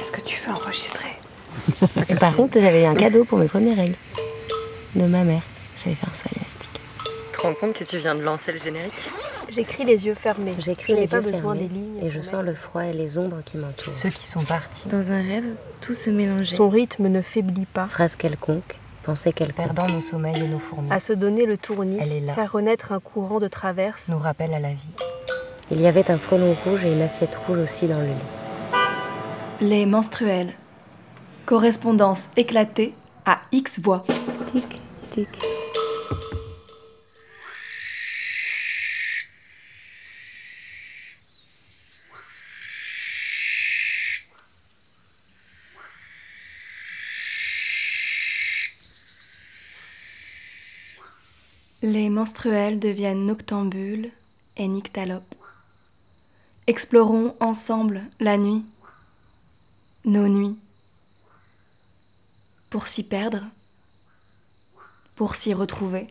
Est-ce que tu veux enregistrer Par contre, j'avais eu un cadeau pour mes premières règles de ma mère. J'avais fait un soin élastique. Tu te rends compte que tu viens de lancer le générique J'écris les yeux fermés. J'écris Je n'ai les pas yeux besoin fermés des lignes. et je sens le froid et les ombres qui m'entourent. Ceux qui sont partis. Dans un rêve, tout se mélangeait. Son rythme ne faiblit pas. Phrase quelconque, pensée quelconque. Perdant nos sommeils et nos fourmis, À se donner le tournis, Elle est là. faire renaître un courant de traverse. nous rappelle à la vie. Il y avait un frelon rouge et une assiette rouge aussi dans le lit. Les menstruels. Correspondance éclatée à X voix. Tic, tic. Les menstruels deviennent noctambules et nyctalopes. Explorons ensemble la nuit, nos nuits, pour s'y perdre, pour s'y retrouver.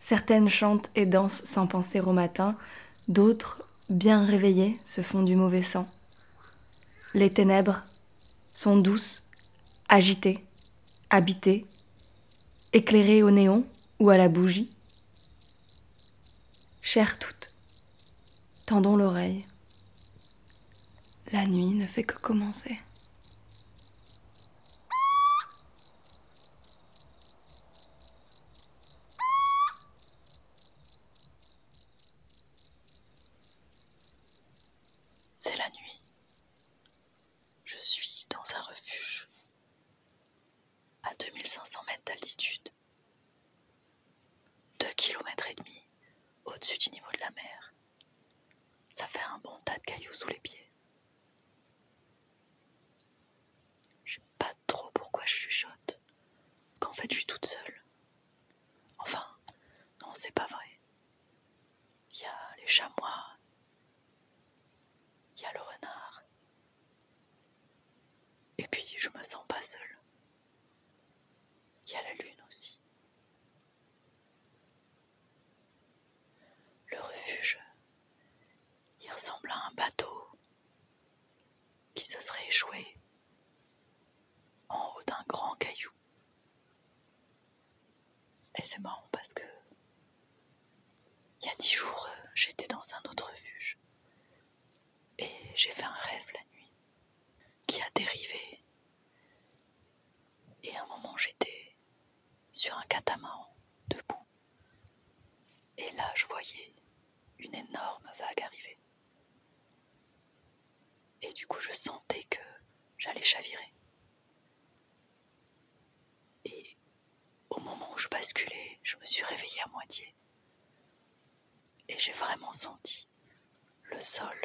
Certaines chantent et dansent sans penser au matin, d'autres, bien réveillées, se font du mauvais sang. Les ténèbres sont douces, agitées, habitées, éclairées au néon ou à la bougie. Chères toutes, tendons l'oreille. La nuit ne fait que commencer. C'est la nuit. Je suis dans un refuge à 2500 mètres d'altitude, 2 km et demi au-dessus du niveau de la mer. Ça fait un bon tas de cailloux sous les pieds. Je sais pas trop pourquoi je chuchote, parce qu'en fait je suis toute seule. Enfin, non, c'est pas vrai. Il y a les chamois, il y a le renard. Et puis, je me sens pas seule. Il y a la lune aussi. Le refuge, il ressemble à un bateau qui se serait échoué en haut d'un grand caillou. Et c'est marrant parce que il y a dix jours, euh, j'étais dans un autre refuge. Et j'ai fait un rêve la nuit qui a dérivé. Et à un moment, j'étais sur un catamaran, debout. Et là, je voyais une énorme vague arriver. Et du coup, je sentais que j'allais chavirer. Et au moment où je basculais, je me suis réveillée à moitié. Et j'ai vraiment senti le sol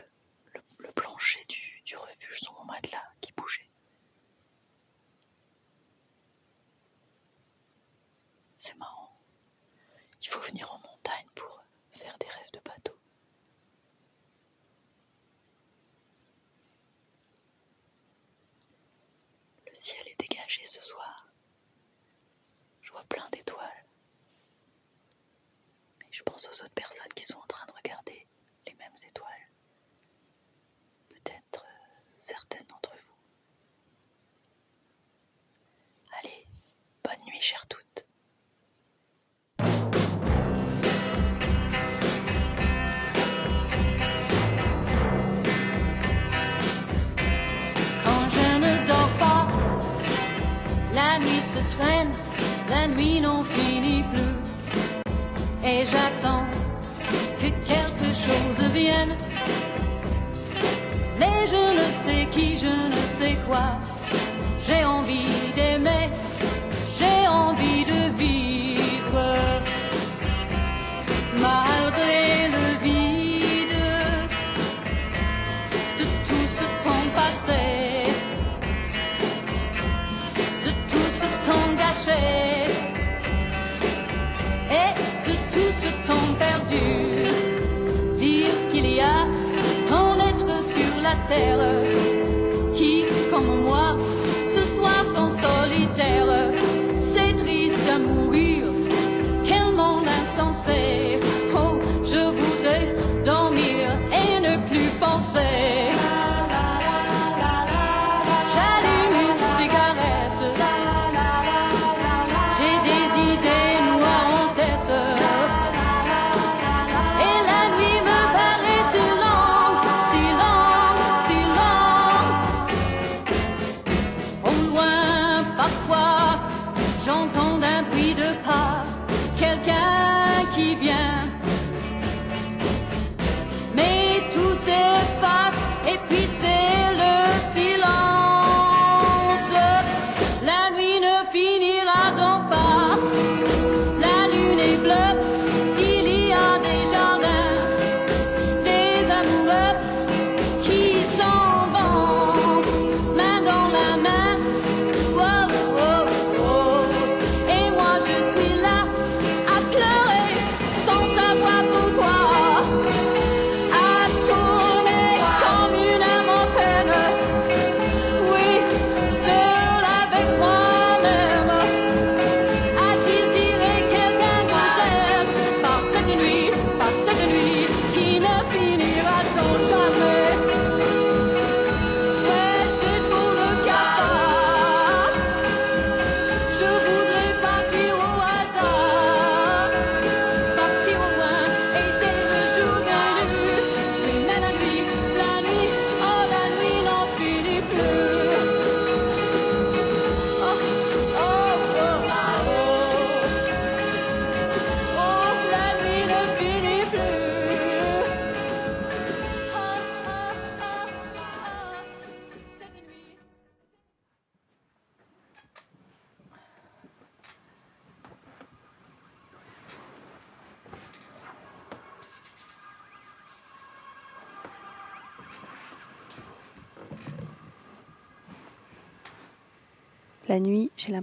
le, le plancher du, du refuge sous mon matelas qui bougeait. C'est marrant. Il faut venir en montagne pour faire des rêves de bateau. Le ciel est dégagé ce soir. Je vois plein d'étoiles. Et je pense aux autres personnes qui sont en train de regarder les mêmes étoiles peut-être euh, certaines d'entre vous. Allez, bonne nuit, chères toutes. Quand je ne dors pas, la nuit se traîne, la nuit n'en finit plus. Et j'attends que quelque chose vienne. Mais je ne sais qui, je ne sais quoi. J'ai envie d'aimer, j'ai envie de vivre. Malgré le vide de tout ce temps passé, de tout ce temps gâché et de tout ce temps perdu. Qui, comme moi, ce soir sont solitaires. C'est triste à mourir, quel monde insensé. Oh, je voudrais dormir et ne plus penser.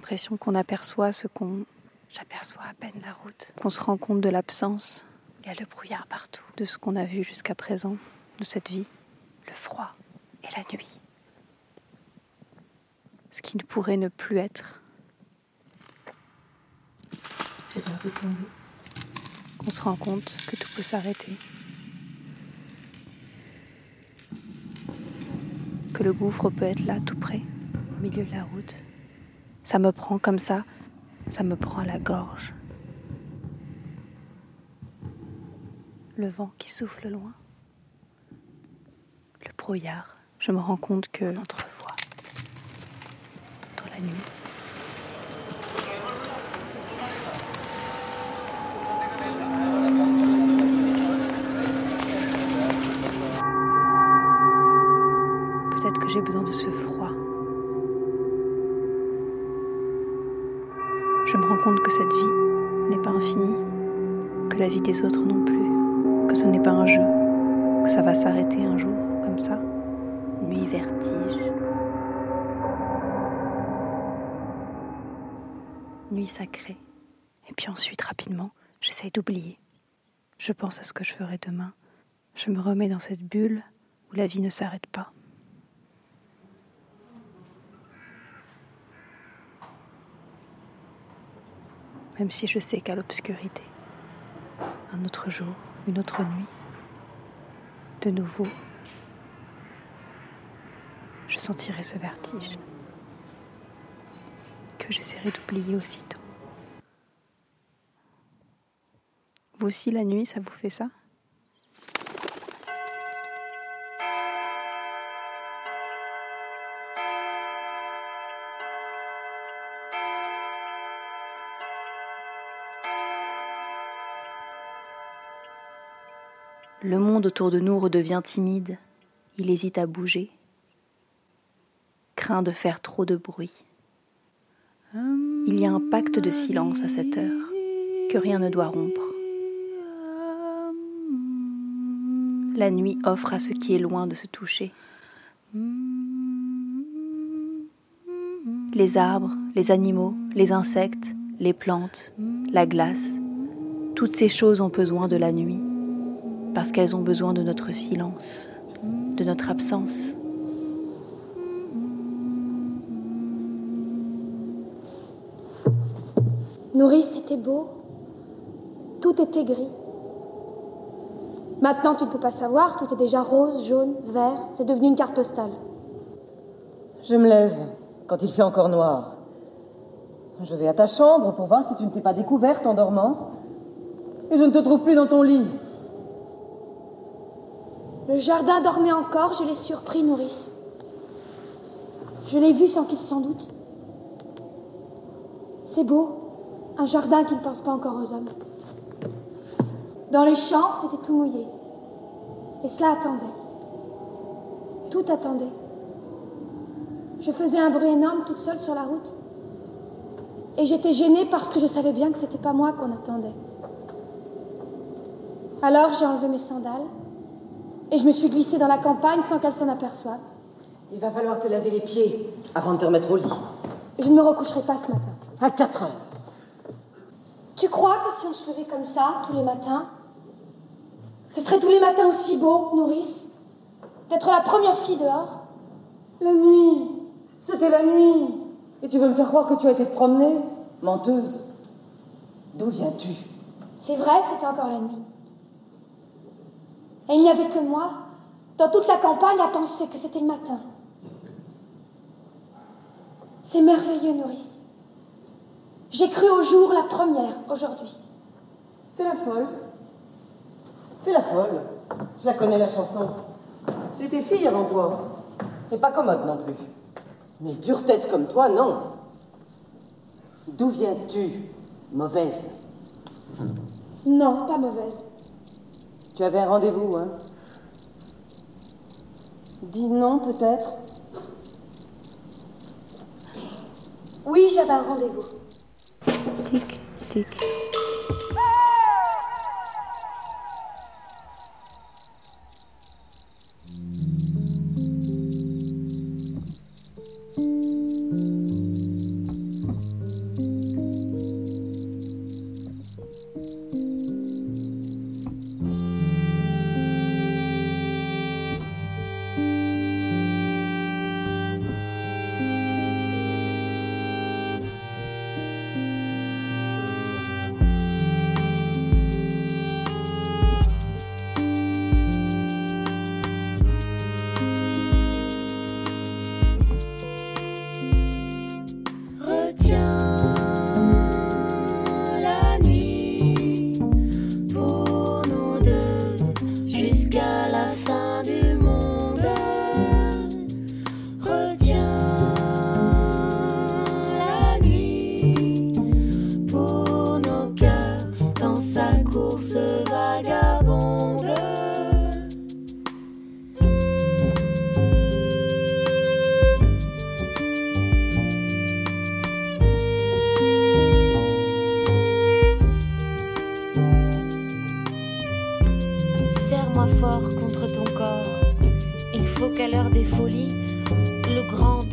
L'impression qu'on aperçoit ce qu'on... J'aperçois à peine la route, qu'on se rend compte de l'absence. Il y a le brouillard partout, de ce qu'on a vu jusqu'à présent, de cette vie, le froid et la nuit. Ce qui ne pourrait ne plus être. J'ai peur de tomber. Qu'on se rend compte que tout peut s'arrêter. Que le gouffre peut être là, tout près, au milieu de la route. Ça me prend comme ça, ça me prend à la gorge. Le vent qui souffle loin. Le brouillard. Je me rends compte que l'entrevoix dans la nuit. La vie des autres non plus, que ce n'est pas un jeu, que ça va s'arrêter un jour, comme ça. Nuit vertige. Nuit sacrée. Et puis ensuite, rapidement, j'essaye d'oublier. Je pense à ce que je ferai demain. Je me remets dans cette bulle où la vie ne s'arrête pas. Même si je sais qu'à l'obscurité, autre jour, une autre nuit, de nouveau, je sentirai ce vertige que j'essaierai d'oublier aussitôt. Vous aussi, la nuit, ça vous fait ça? Autour de nous redevient timide. Il hésite à bouger, craint de faire trop de bruit. Il y a un pacte de silence à cette heure que rien ne doit rompre. La nuit offre à ce qui est loin de se toucher. Les arbres, les animaux, les insectes, les plantes, la glace, toutes ces choses ont besoin de la nuit parce qu'elles ont besoin de notre silence, de notre absence. Nourrice, c'était beau. Tout était gris. Maintenant, tu ne peux pas savoir, tout est déjà rose, jaune, vert. C'est devenu une carte postale. Je me lève quand il fait encore noir. Je vais à ta chambre pour voir si tu ne t'es pas découverte en dormant. Et je ne te trouve plus dans ton lit. Le jardin dormait encore, je l'ai surpris, nourrice. Je l'ai vu sans qu'il s'en doute. C'est beau, un jardin qui ne pense pas encore aux hommes. Dans les champs, c'était tout mouillé. Et cela attendait. Tout attendait. Je faisais un bruit énorme toute seule sur la route. Et j'étais gênée parce que je savais bien que c'était pas moi qu'on attendait. Alors j'ai enlevé mes sandales et je me suis glissée dans la campagne sans qu'elle s'en aperçoive. Il va falloir te laver les pieds avant de te remettre au lit. Je ne me recoucherai pas ce matin. À 4 heures. Tu crois que si on se levait comme ça tous les matins, ce serait tous les matins aussi beau, nourrice, d'être la première fille dehors? La nuit C'était la nuit Et tu veux me faire croire que tu as été te promener? Menteuse D'où viens-tu? C'est vrai, c'était encore la nuit. Et il n'y avait que moi, dans toute la campagne, à penser que c'était le matin. C'est merveilleux, nourrice. J'ai cru au jour la première aujourd'hui. Fais la folle. Fais la folle. Je la connais, la chanson. J'étais fille avant toi. Et pas commode non plus. Mais dure tête comme toi, non. D'où viens-tu, mauvaise? Non, pas mauvaise. Tu avais un rendez-vous, hein Dis non, peut-être Oui, j'avais un rendez-vous. Tic, tic.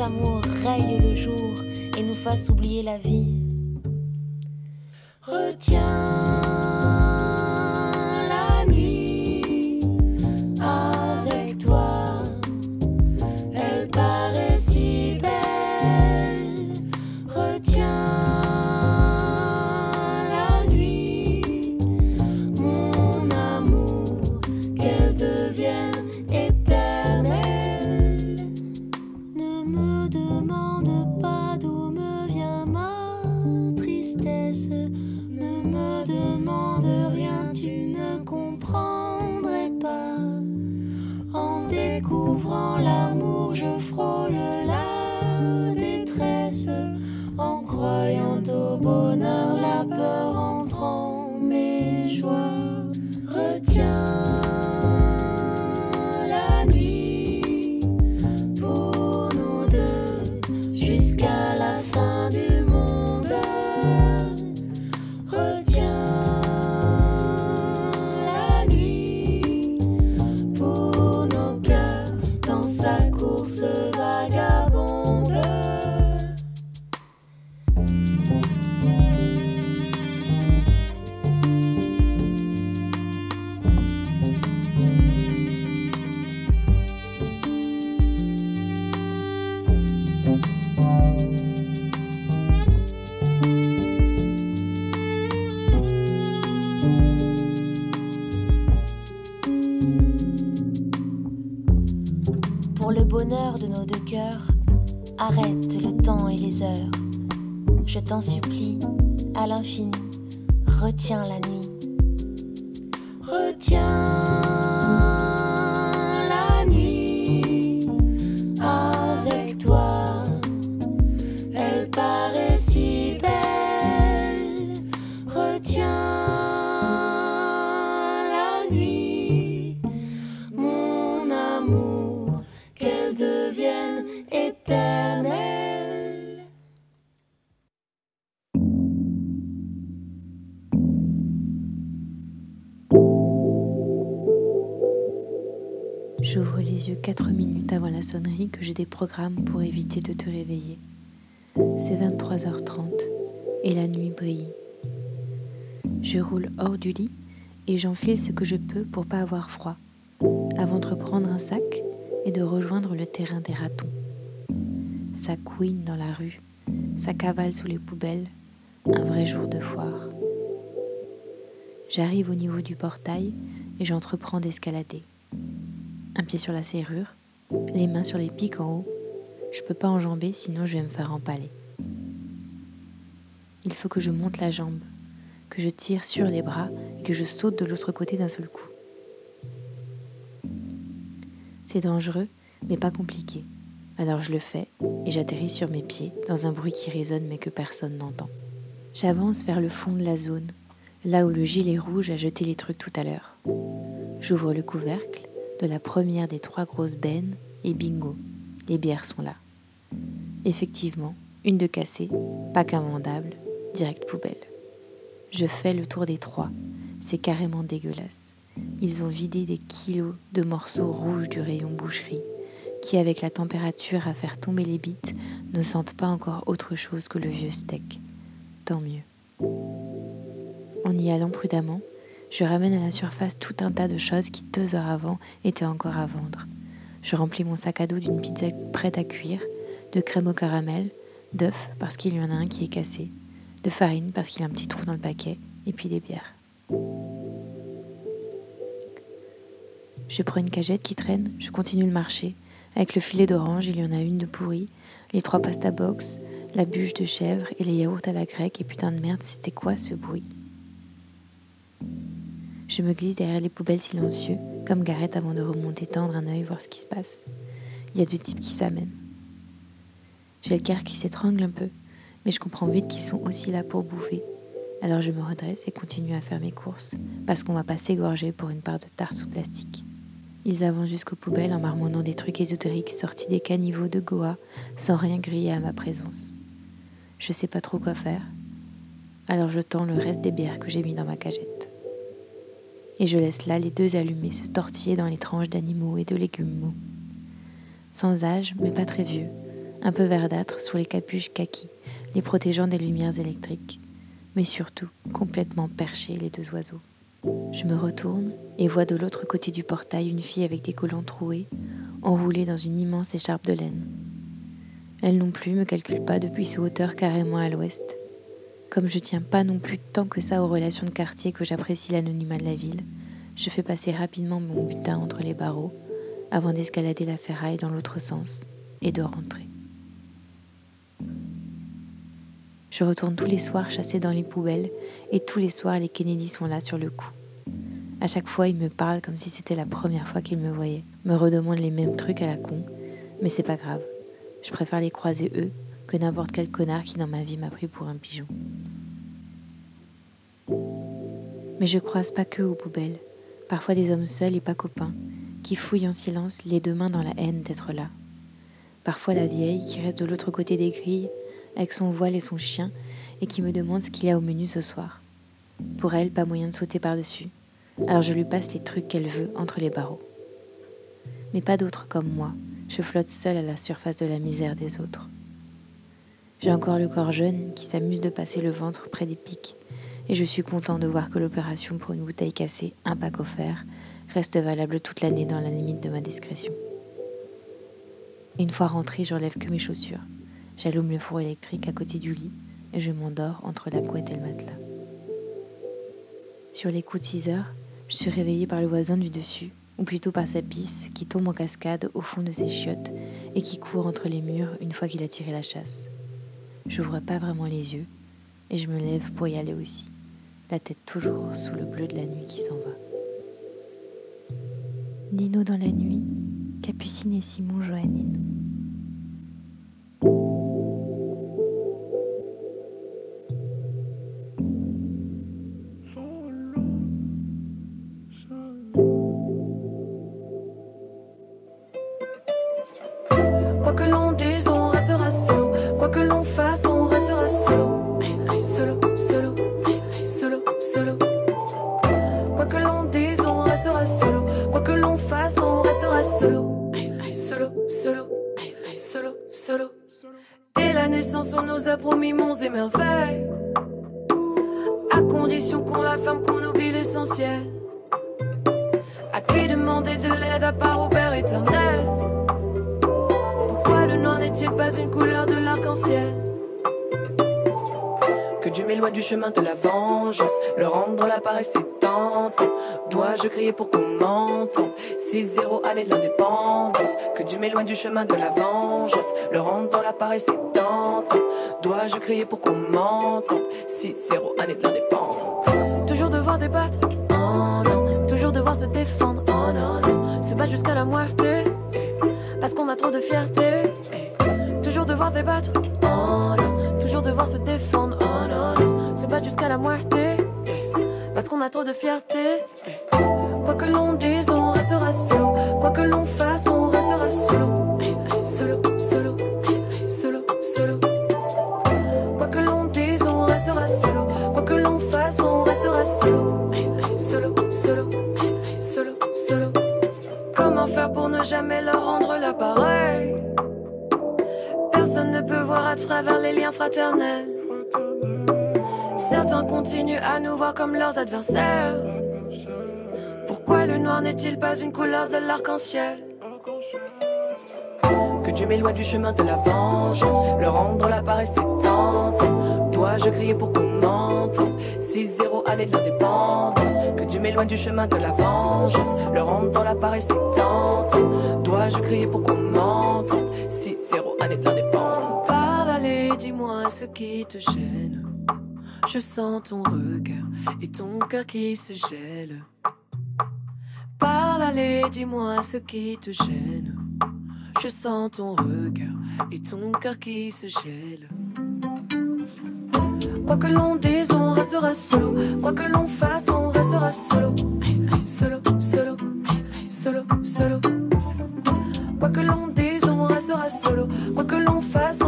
Amour raye le jour et nous fasse oublier la vie. Le bonheur de nos deux cœurs, arrête le temps et les heures. Je t'en supplie, à l'infini, retiens la nuit. 4 minutes avant la sonnerie que j'ai des programmes pour éviter de te réveiller. C'est 23h30 et la nuit brille. Je roule hors du lit et j'enfile ce que je peux pour pas avoir froid, avant de reprendre un sac et de rejoindre le terrain des ratons. Ça couine dans la rue, ça cavale sous les poubelles, un vrai jour de foire. J'arrive au niveau du portail et j'entreprends d'escalader. Un pied sur la serrure, les mains sur les pics en haut. Je peux pas enjamber sinon je vais me faire empaler. Il faut que je monte la jambe, que je tire sur les bras et que je saute de l'autre côté d'un seul coup. C'est dangereux, mais pas compliqué. Alors je le fais et j'atterris sur mes pieds dans un bruit qui résonne mais que personne n'entend. J'avance vers le fond de la zone, là où le gilet rouge a jeté les trucs tout à l'heure. J'ouvre le couvercle de la première des trois grosses bennes et bingo, les bières sont là. Effectivement, une de cassée, pas qu'invendable, direct poubelle. Je fais le tour des trois, c'est carrément dégueulasse. Ils ont vidé des kilos de morceaux rouges du rayon boucherie, qui avec la température à faire tomber les bites ne sentent pas encore autre chose que le vieux steak. Tant mieux. En y allant prudemment, je ramène à la surface tout un tas de choses qui deux heures avant étaient encore à vendre. Je remplis mon sac à dos d'une pizza prête à cuire, de crème au caramel, d'œufs parce qu'il y en a un qui est cassé, de farine parce qu'il y a un petit trou dans le paquet, et puis des bières. Je prends une cagette qui traîne, je continue le marché. Avec le filet d'orange, il y en a une de pourrie, les trois pasta box, la bûche de chèvre et les yaourts à la grecque. Et putain de merde, c'était quoi ce bruit? Je me glisse derrière les poubelles silencieux, comme Gareth avant de remonter tendre un œil voir ce qui se passe. Il y a deux types qui s'amènent. J'ai le cœur qui s'étrangle un peu, mais je comprends vite qu'ils sont aussi là pour bouffer. Alors je me redresse et continue à faire mes courses, parce qu'on va pas s'égorger pour une part de tarte sous plastique. Ils avancent jusqu'aux poubelles en marmonnant des trucs ésotériques sortis des caniveaux de Goa, sans rien griller à ma présence. Je sais pas trop quoi faire, alors je tends le reste des bières que j'ai mis dans ma cagette. Et je laisse là les deux allumés se tortiller dans les tranches d'animaux et de légumes mous. sans âge mais pas très vieux, un peu verdâtre sous les capuches kaki, les protégeant des lumières électriques, mais surtout complètement perchés les deux oiseaux. Je me retourne et vois de l'autre côté du portail une fille avec des collants troués, enroulée dans une immense écharpe de laine. Elle non plus me calcule pas depuis ses hauteurs carrément à l'ouest. Comme je tiens pas non plus tant que ça aux relations de quartier que j'apprécie l'anonymat de la ville, je fais passer rapidement mon butin entre les barreaux avant d'escalader la ferraille dans l'autre sens et de rentrer. Je retourne tous les soirs chasser dans les poubelles et tous les soirs les Kennedy sont là sur le coup. À chaque fois, ils me parlent comme si c'était la première fois qu'ils me voyaient, me redemandent les mêmes trucs à la con, mais c'est pas grave. Je préfère les croiser eux que n'importe quel connard qui dans ma vie m'a pris pour un pigeon. Mais je croise pas que aux poubelles, parfois des hommes seuls et pas copains, qui fouillent en silence les deux mains dans la haine d'être là. Parfois la vieille qui reste de l'autre côté des grilles avec son voile et son chien et qui me demande ce qu'il y a au menu ce soir. Pour elle, pas moyen de sauter par-dessus, alors je lui passe les trucs qu'elle veut entre les barreaux. Mais pas d'autres comme moi, je flotte seule à la surface de la misère des autres. J'ai encore le corps jeune qui s'amuse de passer le ventre près des pics, et je suis content de voir que l'opération pour une bouteille cassée, un pack offert, reste valable toute l'année dans la limite de ma discrétion. Une fois rentrée, j'enlève que mes chaussures. J'allume le four électrique à côté du lit et je m'endors entre la couette et le matelas. Sur les coups de 6 heures, je suis réveillée par le voisin du dessus, ou plutôt par sa pisse qui tombe en cascade au fond de ses chiottes et qui court entre les murs une fois qu'il a tiré la chasse. J'ouvre pas vraiment les yeux et je me lève pour y aller aussi, la tête toujours sous le bleu de la nuit qui s'en va. Dino dans la nuit, Capucine et Simon Joannine. Solo. Quoi que l'on dise, on restera solo. Quoi que l'on fasse, on restera solo. Solo, solo, solo, solo. Dès la naissance, on nous a promis monts et merveilles. À condition qu'on la ferme, qu'on oublie l'essentiel. À qui demander de l'aide à part au Père éternel? Pourquoi le noir n'est-il pas une couleur de l'arc-en-ciel? Dieu m'éloigne du chemin de la vengeance, le rendre l'appareil c'est tentant. Dois-je crier pour qu'on m'entende? 6-0 année de l'indépendance. Que Dieu m'éloigne du chemin de la vengeance, le rendre l'appareil c'est tentant. Dois-je crier pour qu'on m'entende? 6-0 année de l'indépendance. Toujours devoir débattre, oh non. Toujours devoir se défendre, oh non, non. Se battre jusqu'à la moitié parce qu'on a trop de fierté. Devoir débattre, oh non. Toujours devoir se défendre, oh non. Se battre jusqu'à la moitié, parce qu'on a trop de fierté. Quoi que l'on dise, on restera solo. Quoi que l'on fasse, on restera solo. Solo, solo, solo, solo. Quoi que l'on dise, on restera solo. Quoi que l'on fasse, on restera solo. Solo, solo, solo, solo. Comment faire pour ne jamais leur rendre l'appareil? Personne ne peut voir à travers les liens fraternels. Certains continuent à nous voir comme leurs adversaires. Pourquoi le noir n'est-il pas une couleur de l'arc-en-ciel? Que Dieu m'éloigne du chemin de la vengeance, le rendre l'appareil c'est tentant. Dois-je crier pour qu'on m'entende 6-0 année de l'indépendance. Que Dieu m'éloigne du chemin de la vengeance, le rendre l'appareil c'est tentant. Dois-je crier pour qu'on m'entende ce qui te gêne. Je sens ton regard et ton cœur qui se gèle. Parle, allez, dis-moi ce qui te gêne. Je sens ton regard et ton cœur qui se gèle. Quoi que l'on dise, on restera solo. Quoi que l'on fasse, on restera solo. Solo, solo, solo, solo. Quoi que l'on dise, on restera solo. Quoi que l'on fasse,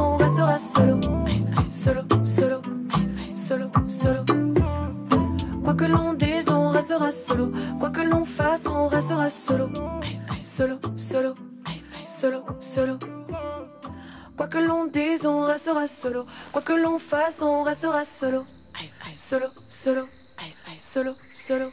fasse, on restera solo. Solo, solo, solo, solo.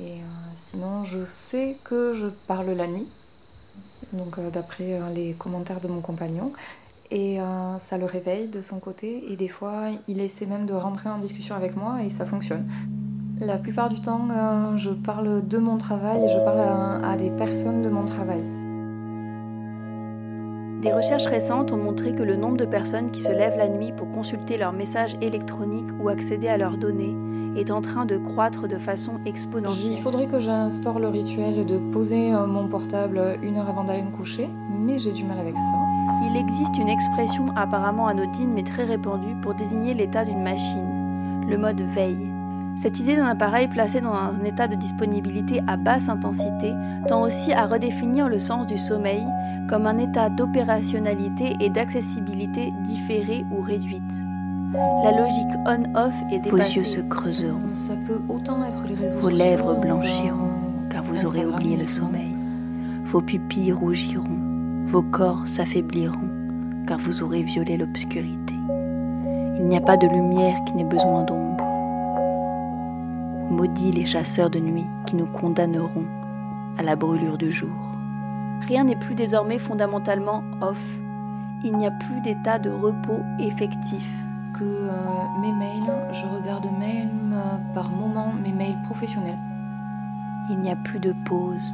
Et euh, sinon, je sais que je parle la nuit, donc euh, d'après euh, les commentaires de mon compagnon. Et euh, ça le réveille de son côté. Et des fois, il essaie même de rentrer en discussion avec moi et ça fonctionne. La plupart du temps, euh, je parle de mon travail et je parle à, à des personnes de mon travail. Des recherches récentes ont montré que le nombre de personnes qui se lèvent la nuit pour consulter leurs messages électroniques ou accéder à leurs données est en train de croître de façon exponentielle. Il faudrait que j'instaure le rituel de poser euh, mon portable une heure avant d'aller me coucher, mais j'ai du mal avec ça. Il existe une expression apparemment anodine mais très répandue pour désigner l'état d'une machine, le mode veille. Cette idée d'un appareil placé dans un état de disponibilité à basse intensité tend aussi à redéfinir le sens du sommeil comme un état d'opérationnalité et d'accessibilité différée ou réduite. La logique on-off est Vos dépassée. yeux se creuseront, Ça peut autant être les réseaux vos lèvres blanchiront, car vous aurez oublié le sommeil. Vos pupilles rougiront, vos corps s'affaibliront, car vous aurez violé l'obscurité. Il n'y a pas de lumière qui n'ait besoin d'ombre. Maudits les chasseurs de nuit qui nous condamneront à la brûlure du jour. Rien n'est plus désormais fondamentalement off. Il n'y a plus d'état de repos effectif. Que euh, mes mails, je regarde même euh, par moment mes mails professionnels. Il n'y a plus de pause.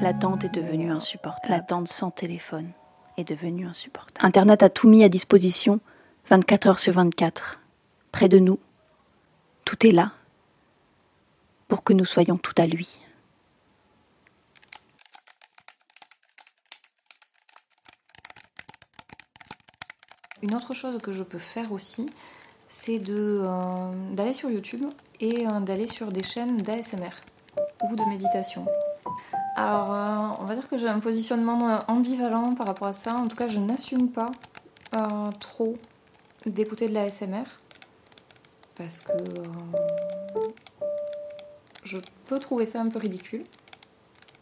L'attente est devenue insupportable. L'attente sans téléphone est devenue insupportable. Internet a tout mis à disposition 24 heures sur 24. Près de nous, tout est là que nous soyons tout à lui. Une autre chose que je peux faire aussi, c'est euh, d'aller sur YouTube et euh, d'aller sur des chaînes d'ASMR ou de méditation. Alors, euh, on va dire que j'ai un positionnement ambivalent par rapport à ça. En tout cas, je n'assume pas trop d'écouter de l'ASMR parce que je peux trouver ça un peu ridicule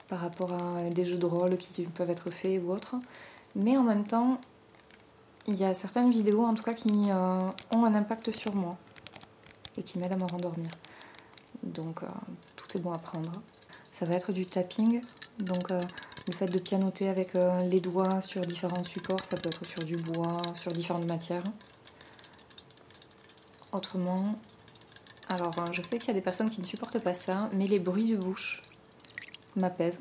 par rapport à des jeux de rôle qui peuvent être faits ou autres. Mais en même temps, il y a certaines vidéos en tout cas qui euh, ont un impact sur moi et qui m'aident à me rendormir. Donc euh, tout est bon à prendre. Ça va être du tapping, donc euh, le fait de pianoter avec les doigts sur différents supports, ça peut être sur du bois, sur différentes matières. Autrement, alors euh, je sais qu'il y a des personnes qui ne supportent pas ça, mais les bruits de bouche m'apaisent.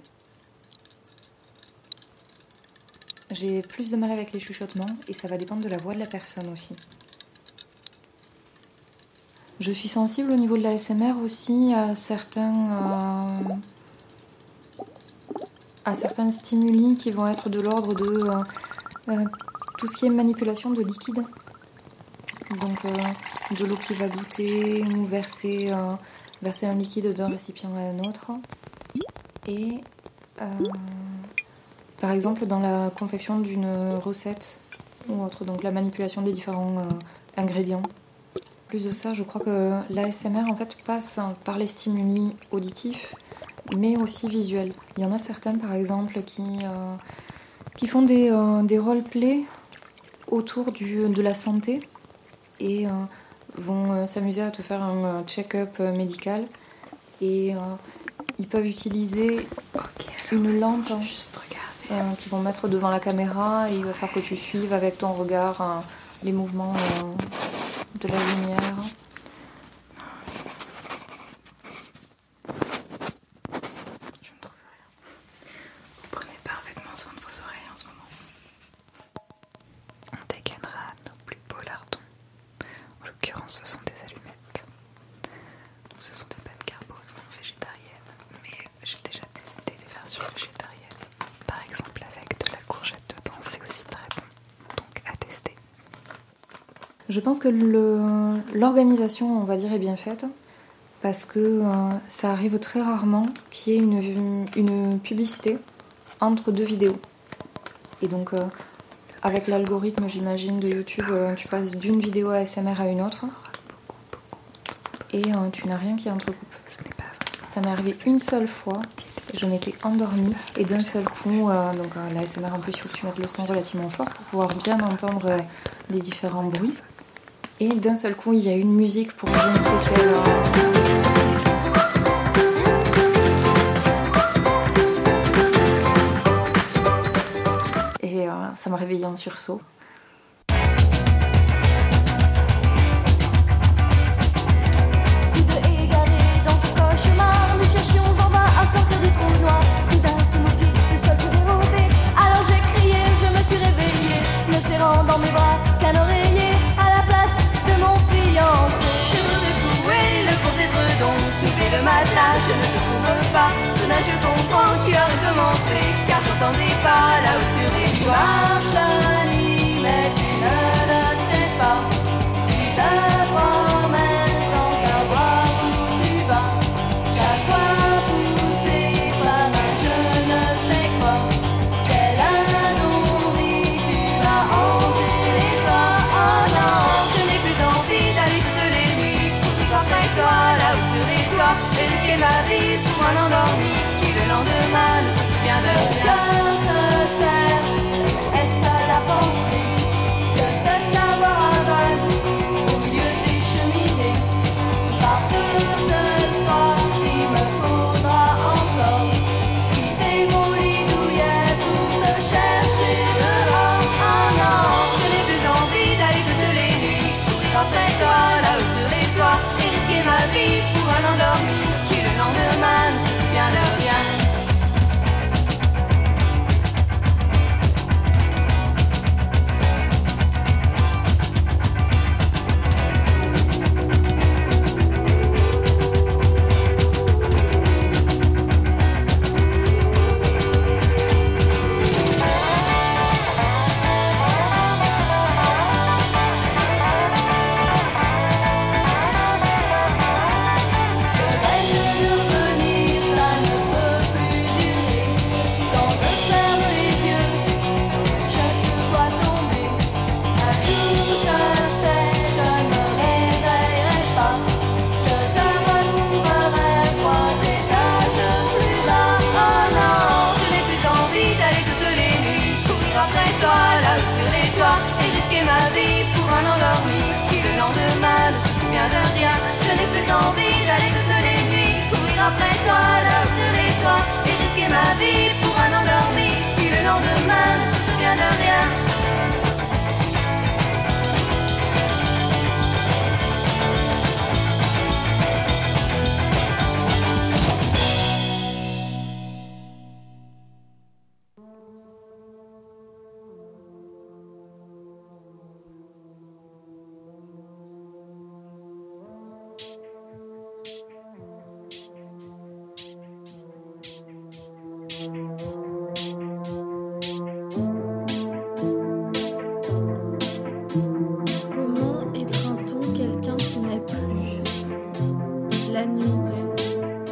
J'ai plus de mal avec les chuchotements et ça va dépendre de la voix de la personne aussi. Je suis sensible au niveau de la SMR aussi à certains, euh, à certains stimuli qui vont être de l'ordre de euh, euh, tout ce qui est manipulation de liquide. Donc euh, de l'eau qui va goûter ou verser, euh, verser un liquide d'un récipient à un autre. Et euh, par exemple dans la confection d'une recette ou autre, donc la manipulation des différents ingrédients. Plus de ça, je crois que l'ASMR en fait passe par les stimuli auditifs, mais aussi visuels. Il y en a certaines par exemple qui, font des, euh, des roleplays autour de la santé et euh, vont euh, s'amuser à te faire un euh, check-up médical et ils peuvent utiliser une lampe euh, qu'ils vont mettre devant la caméra et il va faire que tu suives avec ton regard euh, les mouvements de la lumière. Vous prenez parfaitement soin de vos oreilles en ce moment. On dégainera nos plus beaux lardons. En l'occurrence, ce sont des allumettes. Donc, ce sont des pâtes carbone non végétariennes, mais j'ai déjà testé des versions végétariennes. Par exemple, avec de la courgette dedans, c'est aussi très bon. Donc, à tester. Je pense que l'organisation, on va dire, est bien faite parce que euh, ça arrive très rarement qu'il y ait une, une publicité entre deux vidéos. Et donc, euh, avec l'algorithme, j'imagine, de YouTube, euh, tu passes d'une vidéo ASMR à une autre. Et euh, tu n'as rien qui entrecoupe. Ça m'est arrivé une seule fois. Je m'étais endormie et d'un seul coup, donc euh, la ASMR en plus, il faut que tu mettes le son relativement fort pour pouvoir bien entendre les différents bruits. Et d'un seul coup, il y a une musique pour je ne sais quelle. Et euh, ça m'a réveillée en sursaut. Dans ce cauchemar, nous le matelas, je ne te trouve pas. Soudain, je comprends tu as recommencé, car j'entendais pas là-haut sur les toits. Marche la nuit, mais tu ne le sais pas. Tu te promènes un endormi qui le lendemain ne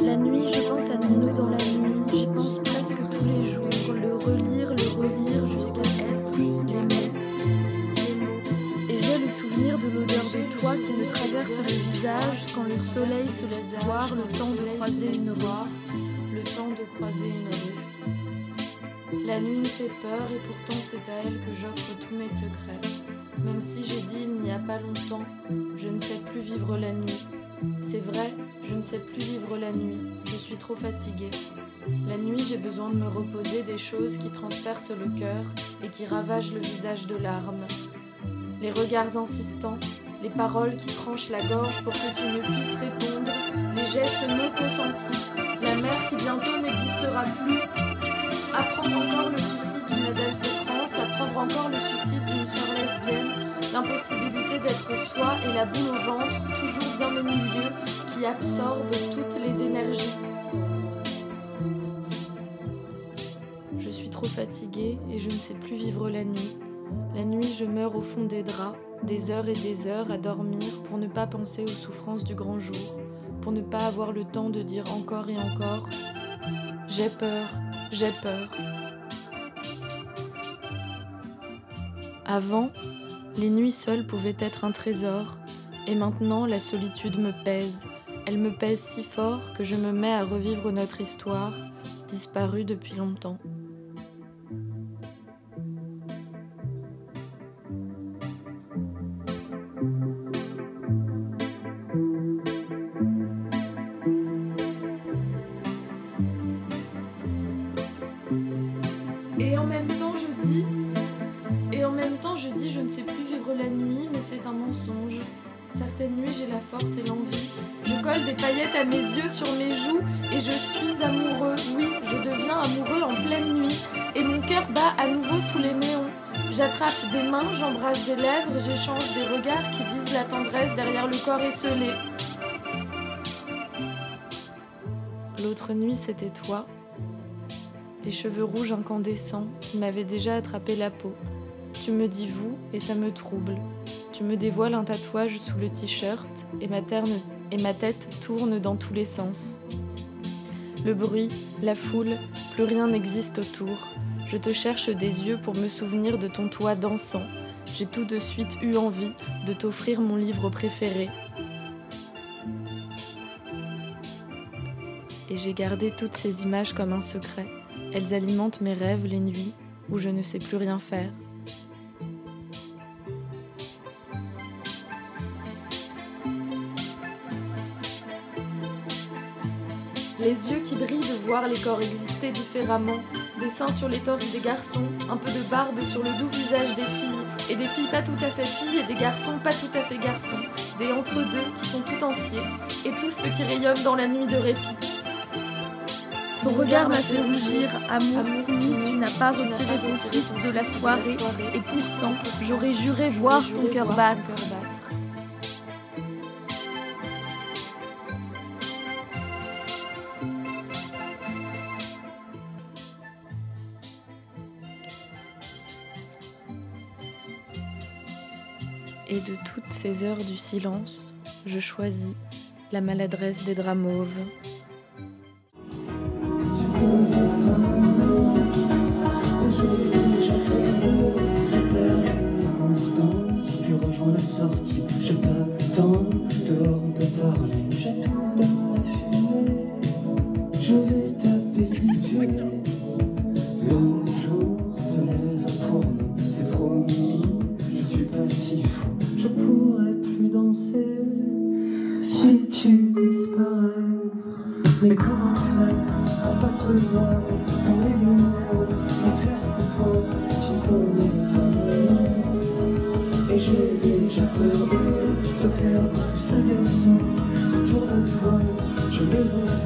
La nuit. Je pense à Nino dans la nuit. J'y pense presque tous les jours. Le relire, le relire jusqu'à être, l'aimer. Et j'ai le souvenir de l'odeur de toi qui me traverse le visage quand le soleil se laisse voir le temps de croiser une rue. Le temps de croiser une rue. La nuit me fait peur et pourtant c'est à elle que j'offre tous mes secrets. Même si j'ai dit il n'y a pas longtemps, je ne sais plus vivre la nuit. C'est vrai, je ne sais plus vivre la nuit. Je suis trop fatiguée. La nuit, j'ai besoin de me reposer des choses qui transpercent le cœur et qui ravagent le visage de larmes. Les regards insistants, les paroles qui tranchent la gorge pour que tu ne puisses répondre, les gestes non consentis, la mère qui bientôt n'existera plus. Apprendre encore le suicide d'une Adelphes France, apprendre encore le suicide d'une sœur lesbienne, l'impossibilité d'être soi et la boule au ventre, toujours bien au milieu, qui absorbe toutes les énergies. Je suis trop fatiguée et je ne sais plus vivre la nuit. La nuit, je meurs au fond des draps, des heures et des heures à dormir pour ne pas penser aux souffrances du grand jour, pour ne pas avoir le temps de dire encore et encore J'ai peur, j'ai peur. Avant, les nuits seules pouvaient être un trésor, et maintenant la solitude me pèse. Elle me pèse si fort que je me mets à revivre notre histoire, disparue depuis longtemps. Et en même temps, je dis, et en même temps, je dis, je ne sais plus vivre la nuit, mais c'est un mensonge. Certaines nuits, j'ai la force et l'envie. Je colle des paillettes à mes yeux, sur mes joues, et je suis amoureux. Oui, je deviens amoureux en pleine nuit, et mon cœur bat à nouveau sous les néons. J'attrape des mains, j'embrasse des lèvres, j'échange des regards qui disent la tendresse derrière le corps esselé. L'autre nuit, c'était toi, les cheveux rouges incandescents qui m'avaient déjà attrapé la peau. Tu me dis vous et ça me trouble. Tu me dévoiles un tatouage sous le t-shirt et ma, et ma tête tourne dans tous les sens. Le bruit, la foule, plus rien n'existe autour. Je te cherche des yeux pour me souvenir de ton toit dansant. J'ai tout de suite eu envie de t'offrir mon livre préféré. Et j'ai gardé toutes ces images comme un secret. Elles alimentent mes rêves les nuits où je ne sais plus rien faire. Les yeux qui brillent de voir les corps exister différemment. Des seins sur les torses des garçons, un peu de barbe sur le doux visage des filles, et des filles pas tout à fait filles et des garçons pas tout à fait garçons. Des entre-deux qui sont tout entiers, et tous ceux qui rayonnent dans la nuit de répit. Ton regard m'a fait rougir, amour timide, tu n'as pas retiré ton sweat de la soirée, et pourtant j'aurais juré voir ton cœur battre. Et de toutes ces heures du silence, je choisis la maladresse des draps mauves. Je t'attends dehors, on peut parler. J'étouffe dans la fumée, je vais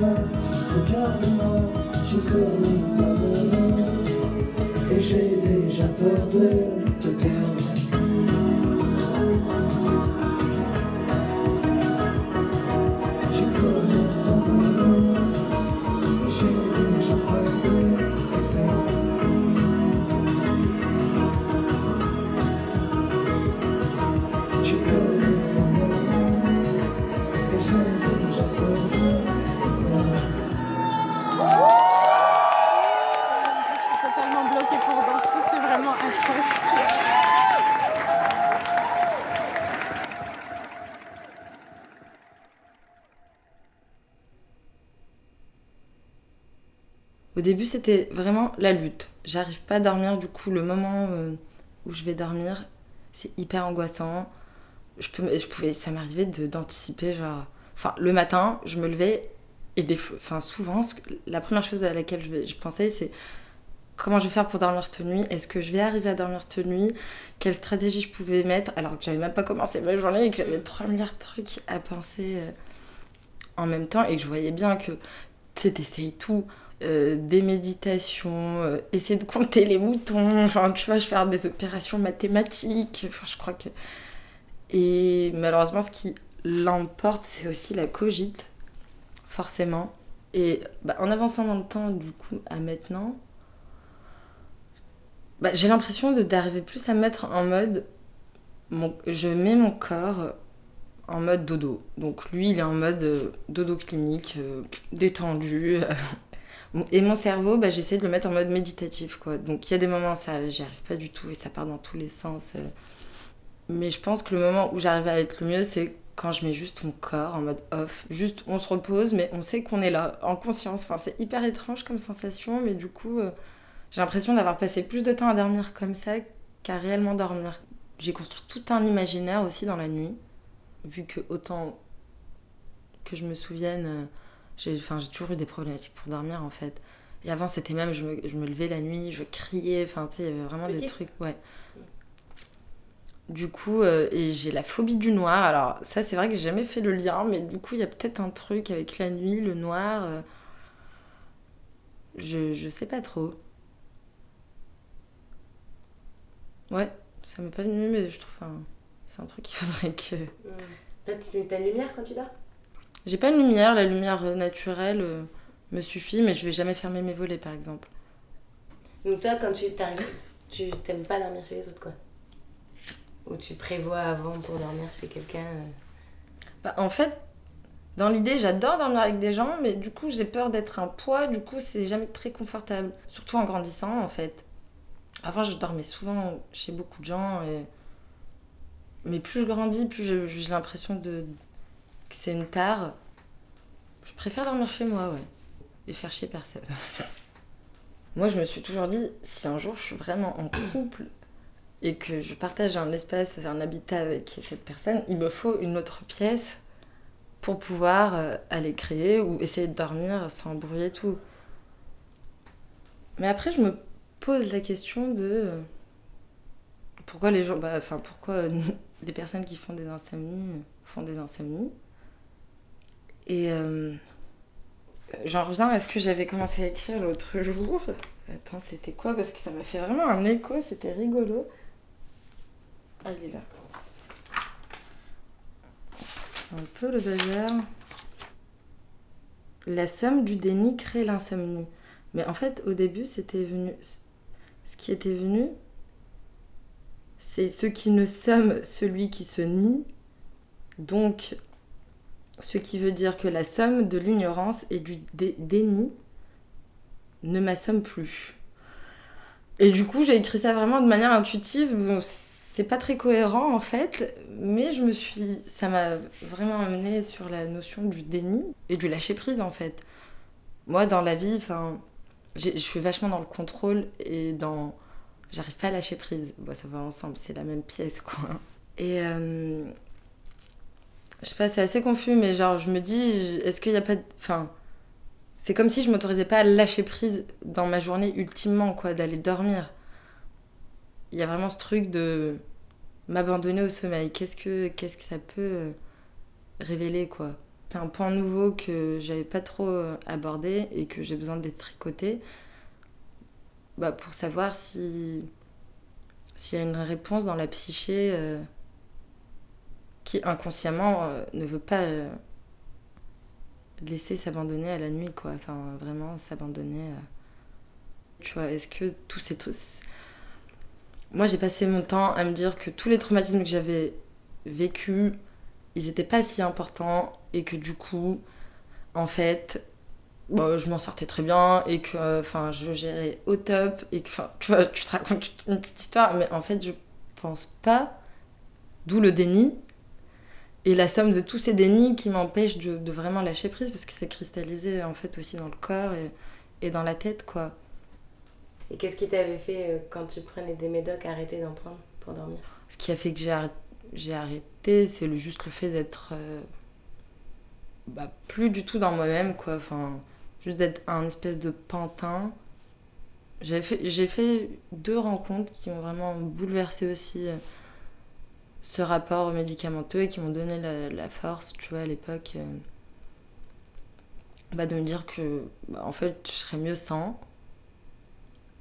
les efface, regarde-moi, tu c'était vraiment la lutte. J'arrive pas à dormir, du coup, le moment euh, où je vais dormir, c'est hyper angoissant. Je, peux, je pouvais, ça m'arrivait d'anticiper, genre. Enfin, le matin, je me levais et des enfin, souvent, la première chose à laquelle je, je pensais, c'est comment je vais faire pour dormir cette nuit? Est-ce que je vais arriver à dormir cette nuit? Quelle stratégie je pouvais mettre? Alors que j'avais même pas commencé ma journée et que j'avais 3 milliards de trucs à penser euh, en même temps et que je voyais bien que tu sais, tout. Euh, des méditations, euh, essayer de compter les moutons, enfin tu vois, je faire des opérations mathématiques, enfin je crois que... Et malheureusement ce qui l'emporte c'est aussi la cogite, forcément. Et bah, en avançant dans le temps du coup à maintenant, bah, j'ai l'impression d'arriver plus à mettre en mode... Mon, je mets mon corps en mode dodo. Donc lui, il est en mode euh, dodo clinique, détendu, Et mon cerveau, bah, j'essaie de le mettre en mode méditatif, quoi. Donc il y a des moments, ça, j'y arrive pas du tout et ça part dans tous les sens. euh. Mais je pense que le moment où j'arrive à être le mieux, c'est quand je mets juste mon corps en mode off. Juste, on se repose, mais on sait qu'on est là, en conscience. Enfin, c'est hyper étrange comme sensation, mais du coup, euh, j'ai l'impression d'avoir passé plus de temps à dormir comme ça qu'à réellement dormir. J'ai construit tout un imaginaire aussi dans la nuit, vu que autant que je me souvienne, euh, j'ai enfin, j'ai toujours eu des problématiques pour dormir en fait. Et avant, c'était même, je me, je me levais la nuit, je criais, enfin, tu sais, il y avait vraiment des trucs, ouais. Du coup, euh, et j'ai la phobie du noir. Alors, ça, c'est vrai que j'ai jamais fait le lien, mais du coup, il y a peut-être un truc avec la nuit, le noir. euh, je, je sais pas trop. Ouais, ça m'est pas venu, mais je trouve. enfin, c'est un truc qu'il faudrait que. Tu t'as une lumière quand tu dors? J'ai pas de lumière, la lumière naturelle euh, me suffit, mais je vais jamais fermer mes volets par exemple. Donc toi, quand tu t'arrives, tu t'aimes pas dormir chez les autres, quoi? Ou tu prévois avant pour dormir chez quelqu'un euh, Bah, en fait, dans l'idée, j'adore dormir avec des gens, mais du coup, j'ai peur d'être un poids, du coup, c'est jamais très confortable. Surtout en grandissant, en fait. Avant, je dormais souvent chez beaucoup de gens, et... mais plus je grandis, plus j'ai l'impression de... c'est une tare. Je préfère dormir chez moi, ouais. Et faire chier personne. moi, je me suis toujours dit, si un jour je suis vraiment en couple et que je partage un espace, un habitat avec cette personne, il me faut une autre pièce pour pouvoir euh, aller créer ou essayer de dormir sans bruit et tout. Mais après, je me pose la question de pourquoi les gens, bah, enfin pourquoi les personnes qui font des insomnies font des insomnies? Et euh, j'en reviens à ce que j'avais commencé à écrire l'autre jour? Attends, c'était quoi? Parce que ça m'a fait vraiment un écho, c'était rigolo. Ah, il est là. C'est un peu le bazar. La somme du déni crée l'insomnie. Mais en fait, au début, c'était venu. Ce qui était venu, c'est ce qui ne somme celui qui se nie. Donc, ce qui veut dire que la somme de l'ignorance et du dé- déni ne m'assomme plus. Et du coup, j'ai écrit ça vraiment de manière intuitive. Bon, c'est pas très cohérent en fait, mais je me suis. Ça m'a vraiment amené sur la notion du déni et du lâcher prise en fait. Moi, dans la vie, enfin, je suis vachement dans le contrôle et dans. J'arrive pas à lâcher prise. Bon, ça va ensemble, c'est la même pièce quoi. Et. euh, Je sais pas, c'est assez confus, mais genre, je me dis, est-ce qu'il y a pas. de- Enfin. C'est comme si je m'autorisais pas à lâcher prise dans ma journée ultimement, quoi, d'aller dormir. Il y a vraiment ce truc de m'abandonner au sommeil. Qu'est-ce que, qu'est-ce que ça peut euh, révéler, quoi? C'est un point nouveau que j'avais pas trop euh, abordé et que j'ai besoin d'être tricoté bah, pour savoir si s'il y a une réponse dans la psyché euh, inconsciemment euh, ne veut pas euh, laisser s'abandonner à la nuit, quoi. Enfin, vraiment s'abandonner. euh. Tu vois, est-ce que tous ces trucs. Moi, j'ai passé mon temps à me dire que tous les traumatismes que j'avais vécus, ils étaient pas si importants et que du coup, en fait, bon, je m'en sortais très bien et que enfin, je gérais au top et que, tu vois, tu te racontes une petite histoire, mais en fait, je pense pas, d'où le déni et la somme de tous ces dénis qui m'empêchent de, de vraiment lâcher prise parce que c'est cristallisé en fait aussi dans le corps et, et dans la tête, quoi. Et qu'est-ce qui t'avait fait, euh, quand tu prenais des médocs, arrêter d'en prendre pour dormir? Ce qui a fait que j'ai arrêté, j'ai arrêté, c'est le, juste le fait d'être euh, bah, plus du tout dans moi-même, quoi. Enfin, juste d'être un espèce de pantin. J'avais fait, j'ai fait deux rencontres qui m'ont vraiment bouleversé aussi euh, ce rapport médicamenteux et qui m'ont donné la, la force, tu vois, à l'époque, euh, bah, de me dire que, bah, en fait, je serais mieux sans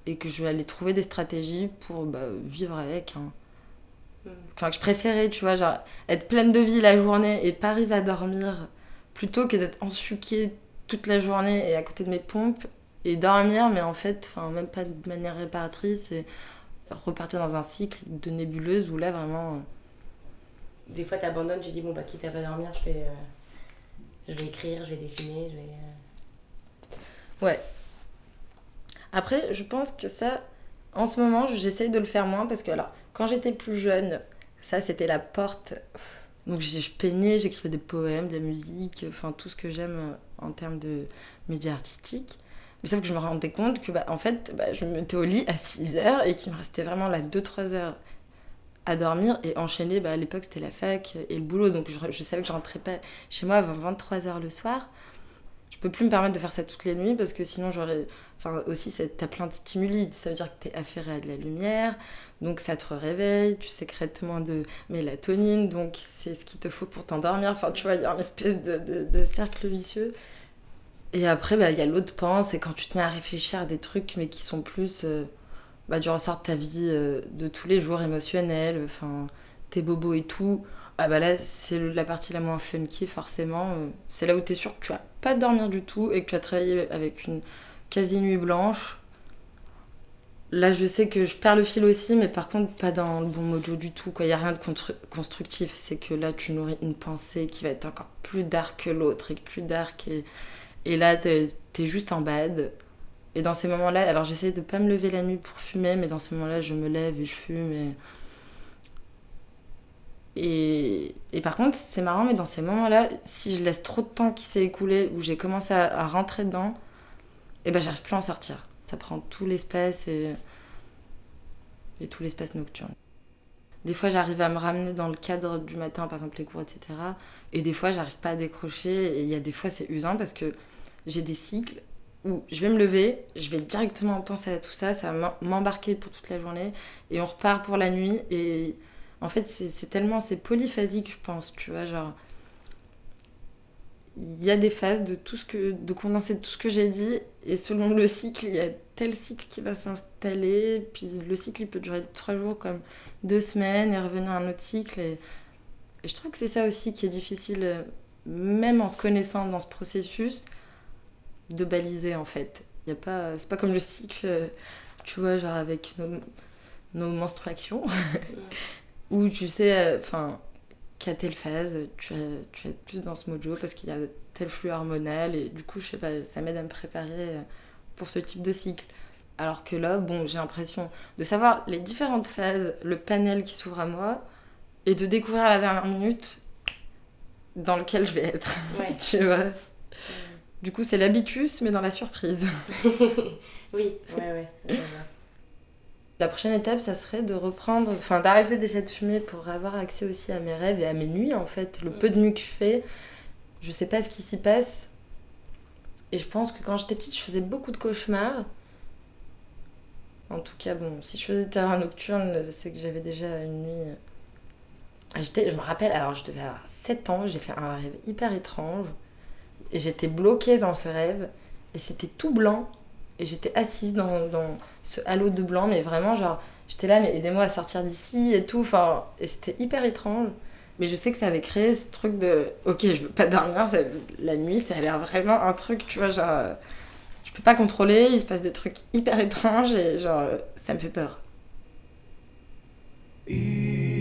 et que je vais aller trouver des stratégies pour bah, vivre avec. hein. Enfin, que je préférais, tu vois, genre être pleine de vie la journée et pas arriver à dormir plutôt que d'être ensuquée toute la journée et à côté de mes pompes et dormir, mais en fait, enfin, même pas de manière réparatrice et repartir dans un cycle de nébuleuse où là vraiment. Des fois, t'abandonnes, tu dis, bon, bah, quitte à pas dormir, je vais, euh, je vais écrire, je vais dessiner, je vais. euh, Ouais. Après, je pense que ça, en ce moment, j'essaye de le faire moins parce que, alors, quand j'étais plus jeune, ça, c'était la porte. Donc, je, je peignais, j'écrivais des poèmes, de la musique, enfin, tout ce que j'aime euh, en termes de médias artistiques. Mais sauf que je me rendais compte que, bah, en fait, bah, je me mettais au lit à 6 heures et qu'il me restait vraiment là 2-3 heures à dormir et enchaîner. Bah, à l'époque, c'était la fac et le boulot. Donc, je, savais que je rentrais pas chez moi avant 23 heures le soir. Je peux plus me permettre de faire ça toutes les nuits parce que sinon, j'aurais. Enfin, aussi, t'as plein de stimuli. Ça veut dire que t'es affairé à de la lumière. Donc, ça te réveille. Tu sécrètes moins de mélatonine. Donc, c'est ce qu'il te faut pour t'endormir. Enfin, tu vois, il y a une espèce de, de- de cercle vicieux. Et après, bah, il y a l'autre pan, c'est quand tu te mets à réfléchir à des trucs, mais qui sont plus euh, bah, du ressort ta vie euh, de tous les jours, émotionnelle, enfin, tes bobos et tout. Ah bah là, c'est la partie la moins funky, forcément. euh, C'est là où t'es sûr que tu vas pas dormir du tout et que tu vas travailler avec une quasi-nuit blanche. Là, je sais que je perds le fil aussi, mais par contre, pas dans le bon mojo du tout. Il n'y a rien de constructif. C'est que là, tu nourris une pensée qui va être encore plus dark que l'autre et plus dark. Et, et là, t'es es juste en bad. Et dans ces moments-là, alors j'essaie de pas me lever la nuit pour fumer, mais dans ces moments-là, je me lève et je fume. Et, et, et par contre, c'est marrant, mais dans ces moments-là, si je laisse trop de temps qui s'est écoulé, où j'ai commencé à, rentrer dedans, et ben j'arrive plus à en sortir. Ça prend tout l'espace et, et tout l'espace nocturne. Des fois, j'arrive à me ramener dans le cadre du matin, par exemple les cours, etc. Et des fois, j'arrive pas à décrocher. Et il y a des fois, c'est usant parce que j'ai des cycles où je vais me lever, je vais directement penser à tout ça, ça va m'em- m'embarquer pour toute la journée. Et on repart pour la nuit. Et en fait, c'est tellement, c'est polyphasique, je pense, tu vois, genre il y a des phases de tout ce que de condenser tout ce que j'ai dit et selon le cycle il y a tel cycle qui va s'installer puis le cycle il peut durer trois jours comme deux semaines et revenir à un autre cycle et, et je trouve que c'est ça aussi qui est difficile euh, même en se connaissant dans ce processus de baliser en fait y a pas c'est pas comme le cycle euh, tu vois genre avec nos, nos menstruations où tu sais euh, enfin qu'à telle phase, tu es, tu es plus dans ce mojo parce qu'il y a tel flux hormonal et du coup, je sais pas, ça m'aide à me préparer euh, pour ce type de cycle. Alors que là, bon, j'ai l'impression de savoir les différentes phases, le panel qui s'ouvre à moi et de découvrir à la dernière minute dans lequel je vais être. Ouais. tu vois Du coup, c'est l'habitus, mais dans la surprise. Oui, ouais, ouais. La prochaine étape, ça serait de reprendre, enfin d'arrêter déjà de fumer pour avoir accès aussi à mes rêves et à mes nuits en fait. Le peu de nuits que je fais, je sais pas ce qui s'y passe. Et je pense que quand j'étais petite, je faisais beaucoup de cauchemars. En tout cas, bon, si je faisais terreur nocturne, c'est que j'avais déjà une nuit. Ah, J'étais, je me rappelle, alors je devais avoir 7 ans, j'ai fait un rêve hyper étrange. Et j'étais bloquée dans ce rêve. Et c'était tout blanc. Et j'étais assise dans, dans ce halo de blanc, mais vraiment, genre, j'étais là, mais aidez-moi à sortir d'ici et tout. Enfin, et c'était hyper étrange. Mais je sais que ça avait créé ce truc de, ok, je veux pas dormir, la nuit, ça a l'air vraiment un truc, tu vois, genre, je peux pas contrôler, il se passe des trucs hyper étranges et genre, ça me fait peur. on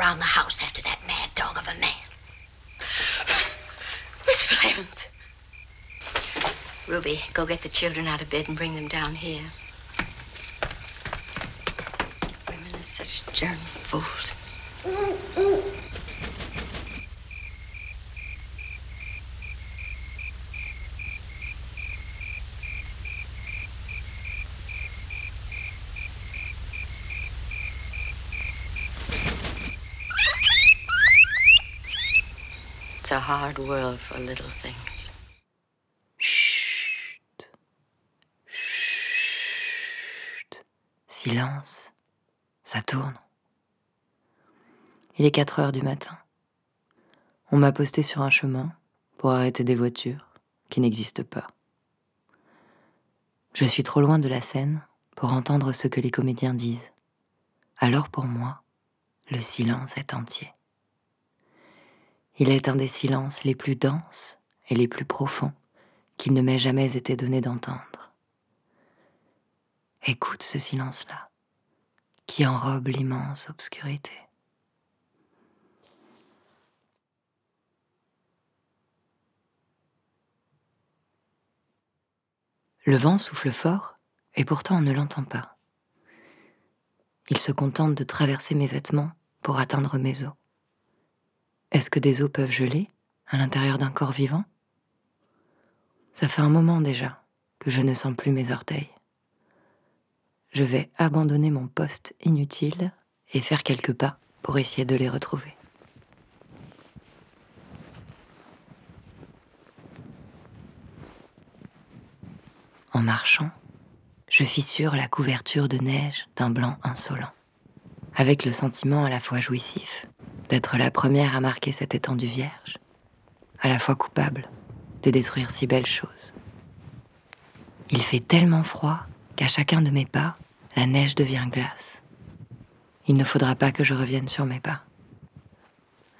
around the house after that mad dog of a man. Miss Valence. Ruby, go get the children out of bed and bring them down here. Women are such germ fools. For little things. Silence. Ça tourne. Il est 4 heures du matin. On m'a posté sur un chemin pour arrêter des voitures qui n'existent pas. Je suis trop loin de la scène pour entendre ce que les comédiens disent. Alors pour moi, le silence est entier. Il est un des silences les plus denses et les plus profonds qu'il ne m'ait jamais été donné d'entendre. Écoute ce silence-là, qui enrobe l'immense obscurité. Le vent souffle fort, et pourtant on ne l'entend pas. Il se contente de traverser mes vêtements pour atteindre mes os. Est-ce que des os peuvent geler à l'intérieur d'un corps vivant? Ça fait un moment déjà que je ne sens plus mes orteils. Je vais abandonner mon poste inutile et faire quelques pas pour essayer de les retrouver. En marchant, je fissure la couverture de neige d'un blanc insolent, avec le sentiment à la fois jouissif d'être la première à marquer cette étendue vierge, à la fois coupable de détruire si belles choses. Il fait tellement froid qu'à chacun de mes pas, la neige devient glace. Il ne faudra pas que je revienne sur mes pas.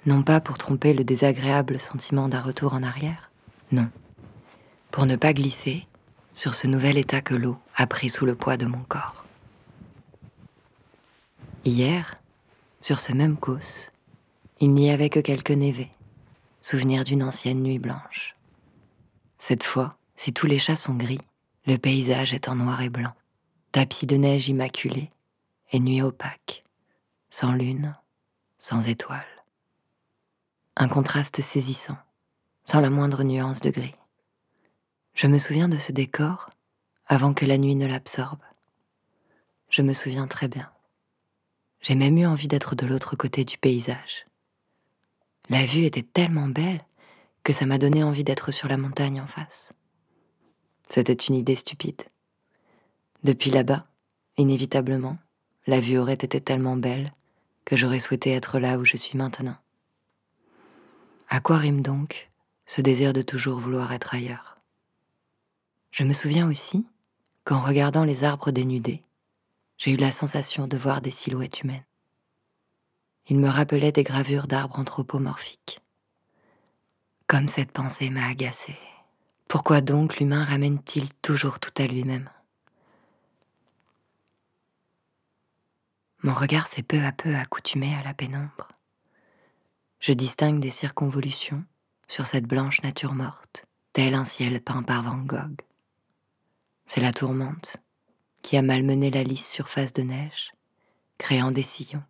Non pas pour tromper le désagréable sentiment d'un retour en arrière, non. Pour ne pas glisser sur ce nouvel état que l'eau a pris sous le poids de mon corps. Hier, sur ce même causse, il n'y avait que quelques névés, souvenir d'une ancienne nuit blanche. Cette fois, si tous les chats sont gris, le paysage est en noir et blanc, tapis de neige immaculée et nuit opaque, sans lune, sans étoiles. Un contraste saisissant, sans la moindre nuance de gris. Je me souviens de ce décor avant que la nuit ne l'absorbe. Je me souviens très bien. J'ai même eu envie d'être de l'autre côté du paysage. La vue était tellement belle que ça m'a donné envie d'être sur la montagne en face. C'était une idée stupide. Depuis là-bas, inévitablement, la vue aurait été tellement belle que j'aurais souhaité être là où je suis maintenant. À quoi rime donc ce désir de toujours vouloir être ailleurs Je me souviens aussi qu'en regardant les arbres dénudés, j'ai eu la sensation de voir des silhouettes humaines. Ils me rappelaient des gravures d'arbres anthropomorphiques. Comme cette pensée m'a agacée. Pourquoi donc l'humain ramène-t-il toujours tout à lui-même? Mon regard s'est peu à peu accoutumé à la pénombre. Je distingue des circonvolutions sur cette blanche nature morte, tel un ciel peint par Van Gogh. C'est la tourmente qui a malmené la lisse surface de neige, créant des sillons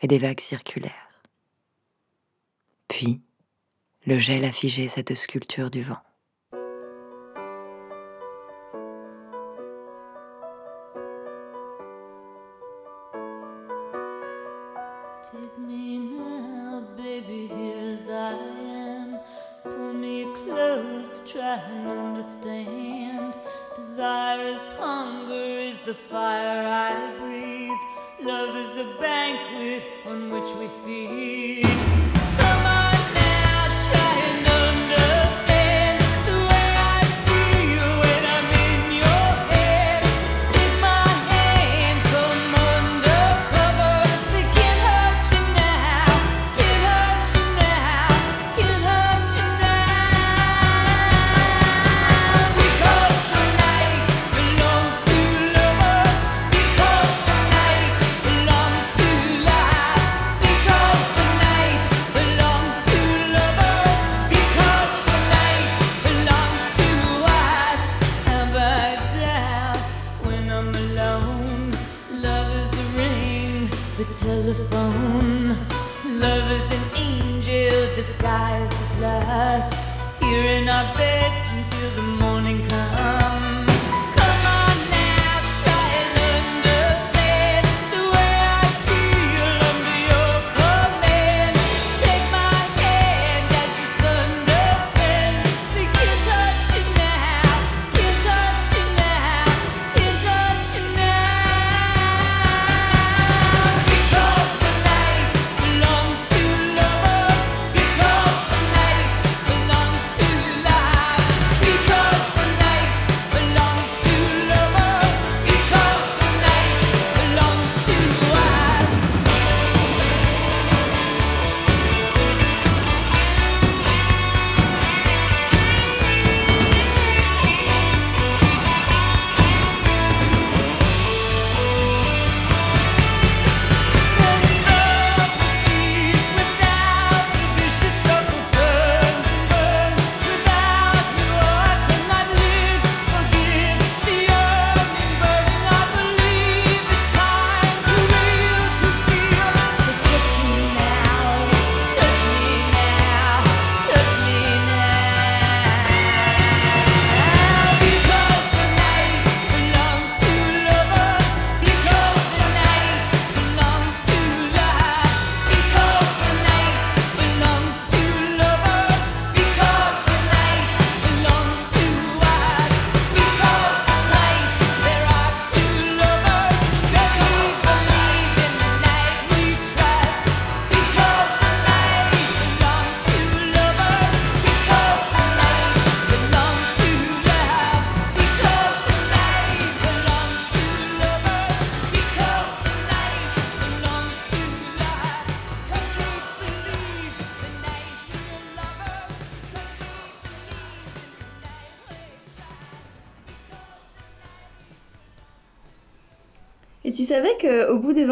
et des vagues circulaires. Puis, le gel a figé cette sculpture du vent.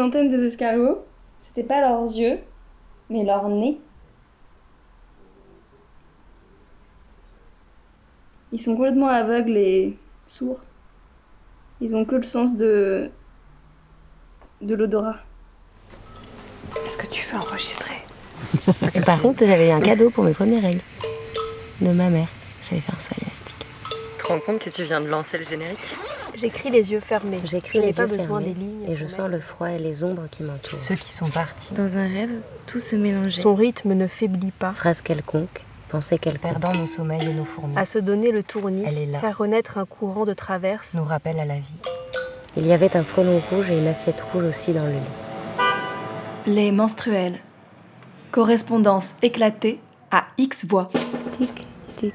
Des antennes des escargots, c'était pas leurs yeux, mais leur nez. Ils sont complètement aveugles et sourds. Ils ont que le sens de. de l'odorat. Est-ce que tu veux enregistrer? Et par contre, j'avais un cadeau pour mes premières règles. De ma mère. J'avais fait un saut élastique. Tu te rends compte que tu viens de lancer le générique? J'écris les yeux fermés. J'écris Je n'ai les pas yeux besoin fermés des lignes Et je sens le froid et les ombres qui m'entourent. Ceux qui sont partis. Dans un rêve, tout se mélangeait. Son rythme ne faiblit pas. Phrase quelconque, pensée quelconque. Perdant nos sommeils et nos fourmis. À se donner le tournis, Elle est là. faire renaître un courant de traverse. Nous rappelle à la vie. Il y avait un frelon rouge et une assiette rouge aussi dans le lit. Les menstruels. Correspondance éclatée à X voix. Tic, tic,